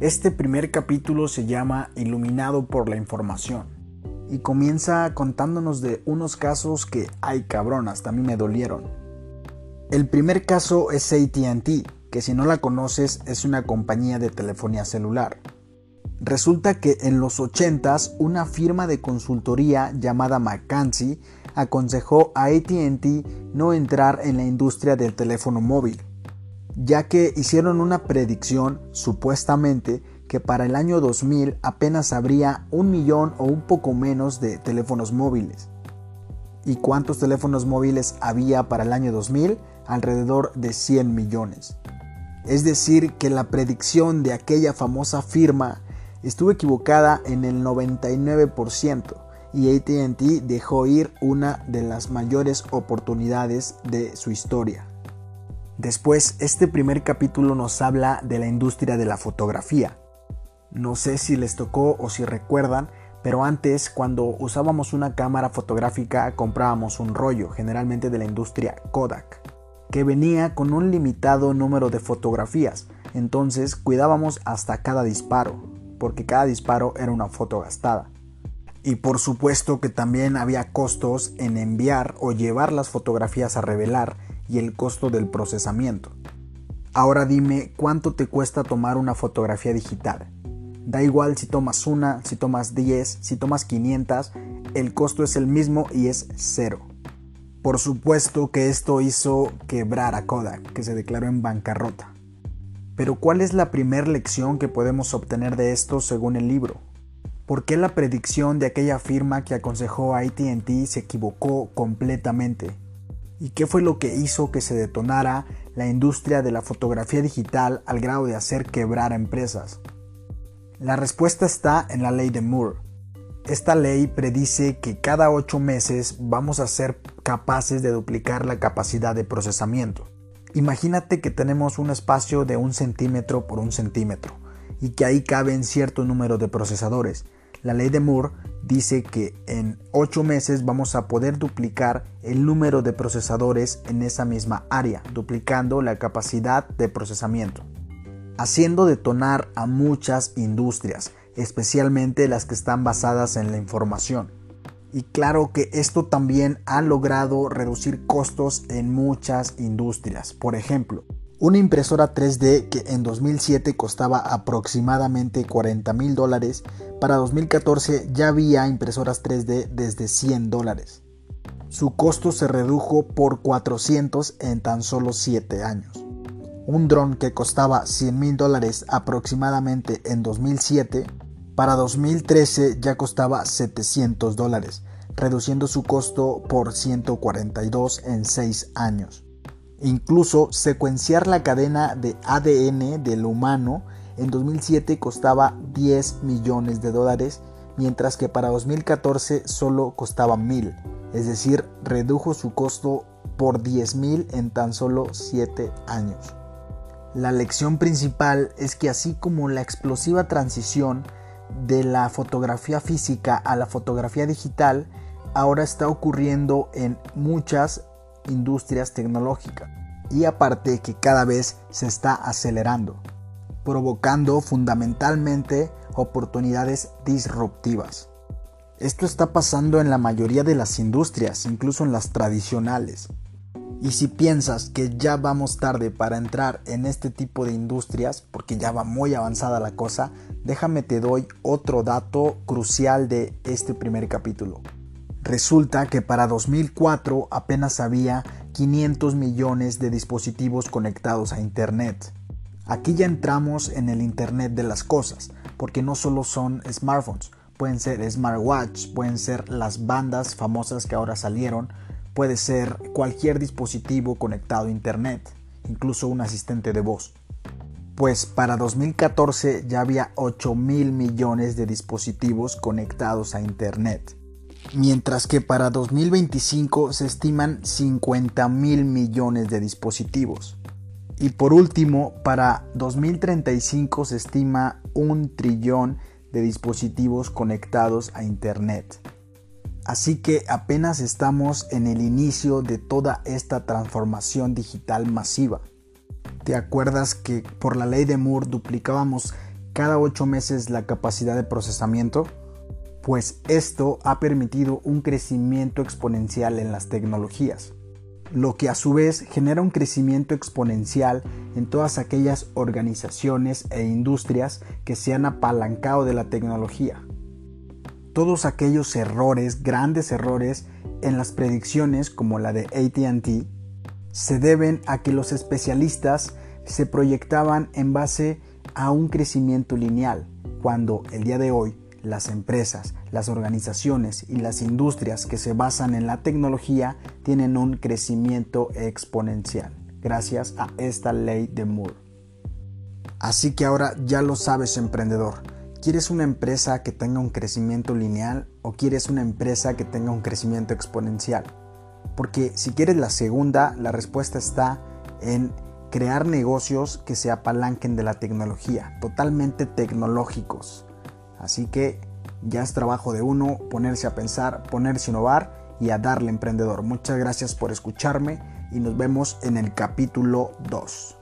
Este primer capítulo se llama Iluminado por la Información y comienza contándonos de unos casos que, ay cabronas, también me dolieron. El primer caso es ATT, que si no la conoces es una compañía de telefonía celular. Resulta que en los 80s una firma de consultoría llamada McKinsey aconsejó a ATT no entrar en la industria del teléfono móvil ya que hicieron una predicción supuestamente que para el año 2000 apenas habría un millón o un poco menos de teléfonos móviles. ¿Y cuántos teléfonos móviles había para el año 2000? Alrededor de 100 millones. Es decir, que la predicción de aquella famosa firma estuvo equivocada en el 99% y ATT dejó ir una de las mayores oportunidades de su historia. Después, este primer capítulo nos habla de la industria de la fotografía. No sé si les tocó o si recuerdan, pero antes cuando usábamos una cámara fotográfica comprábamos un rollo, generalmente de la industria Kodak, que venía con un limitado número de fotografías, entonces cuidábamos hasta cada disparo, porque cada disparo era una foto gastada. Y por supuesto que también había costos en enviar o llevar las fotografías a revelar y el costo del procesamiento. Ahora dime cuánto te cuesta tomar una fotografía digital. Da igual si tomas una, si tomas 10, si tomas 500, el costo es el mismo y es cero. Por supuesto que esto hizo quebrar a Kodak, que se declaró en bancarrota. Pero ¿cuál es la primera lección que podemos obtener de esto según el libro? ¿Por qué la predicción de aquella firma que aconsejó a ATT se equivocó completamente? ¿Y qué fue lo que hizo que se detonara la industria de la fotografía digital al grado de hacer quebrar a empresas? La respuesta está en la ley de Moore. Esta ley predice que cada 8 meses vamos a ser capaces de duplicar la capacidad de procesamiento. Imagínate que tenemos un espacio de un centímetro por un centímetro y que ahí caben cierto número de procesadores. La ley de Moore dice que en 8 meses vamos a poder duplicar el número de procesadores en esa misma área, duplicando la capacidad de procesamiento, haciendo detonar a muchas industrias, especialmente las que están basadas en la información. Y claro que esto también ha logrado reducir costos en muchas industrias. Por ejemplo, una impresora 3D que en 2007 costaba aproximadamente 40 mil dólares, para 2014 ya había impresoras 3D desde 100 dólares. Su costo se redujo por 400 en tan solo 7 años. Un dron que costaba 100 mil dólares aproximadamente en 2007, para 2013 ya costaba 700 dólares, reduciendo su costo por 142 en 6 años. Incluso secuenciar la cadena de ADN del humano en 2007 costaba 10 millones de dólares, mientras que para 2014 solo costaba mil, es decir, redujo su costo por 10 mil en tan solo 7 años. La lección principal es que así como la explosiva transición de la fotografía física a la fotografía digital ahora está ocurriendo en muchas industrias tecnológicas y aparte que cada vez se está acelerando, provocando fundamentalmente oportunidades disruptivas. Esto está pasando en la mayoría de las industrias, incluso en las tradicionales. Y si piensas que ya vamos tarde para entrar en este tipo de industrias, porque ya va muy avanzada la cosa, déjame te doy otro dato crucial de este primer capítulo. Resulta que para 2004 apenas había 500 millones de dispositivos conectados a Internet. Aquí ya entramos en el Internet de las cosas, porque no solo son smartphones, pueden ser smartwatch, pueden ser las bandas famosas que ahora salieron, puede ser cualquier dispositivo conectado a Internet, incluso un asistente de voz. Pues para 2014 ya había 8 mil millones de dispositivos conectados a Internet mientras que para 2025 se estiman 50 mil millones de dispositivos. Y por último, para 2035 se estima un trillón de dispositivos conectados a Internet. Así que apenas estamos en el inicio de toda esta transformación digital masiva. ¿Te acuerdas que por la ley de Moore duplicábamos cada 8 meses la capacidad de procesamiento, pues esto ha permitido un crecimiento exponencial en las tecnologías, lo que a su vez genera un crecimiento exponencial en todas aquellas organizaciones e industrias que se han apalancado de la tecnología. Todos aquellos errores, grandes errores en las predicciones como la de ATT, se deben a que los especialistas se proyectaban en base a un crecimiento lineal, cuando el día de hoy las empresas, las organizaciones y las industrias que se basan en la tecnología tienen un crecimiento exponencial, gracias a esta ley de Moore. Así que ahora ya lo sabes emprendedor, ¿quieres una empresa que tenga un crecimiento lineal o quieres una empresa que tenga un crecimiento exponencial? Porque si quieres la segunda, la respuesta está en crear negocios que se apalanquen de la tecnología, totalmente tecnológicos. Así que ya es trabajo de uno ponerse a pensar, ponerse a innovar y a darle emprendedor. Muchas gracias por escucharme y nos vemos en el capítulo 2.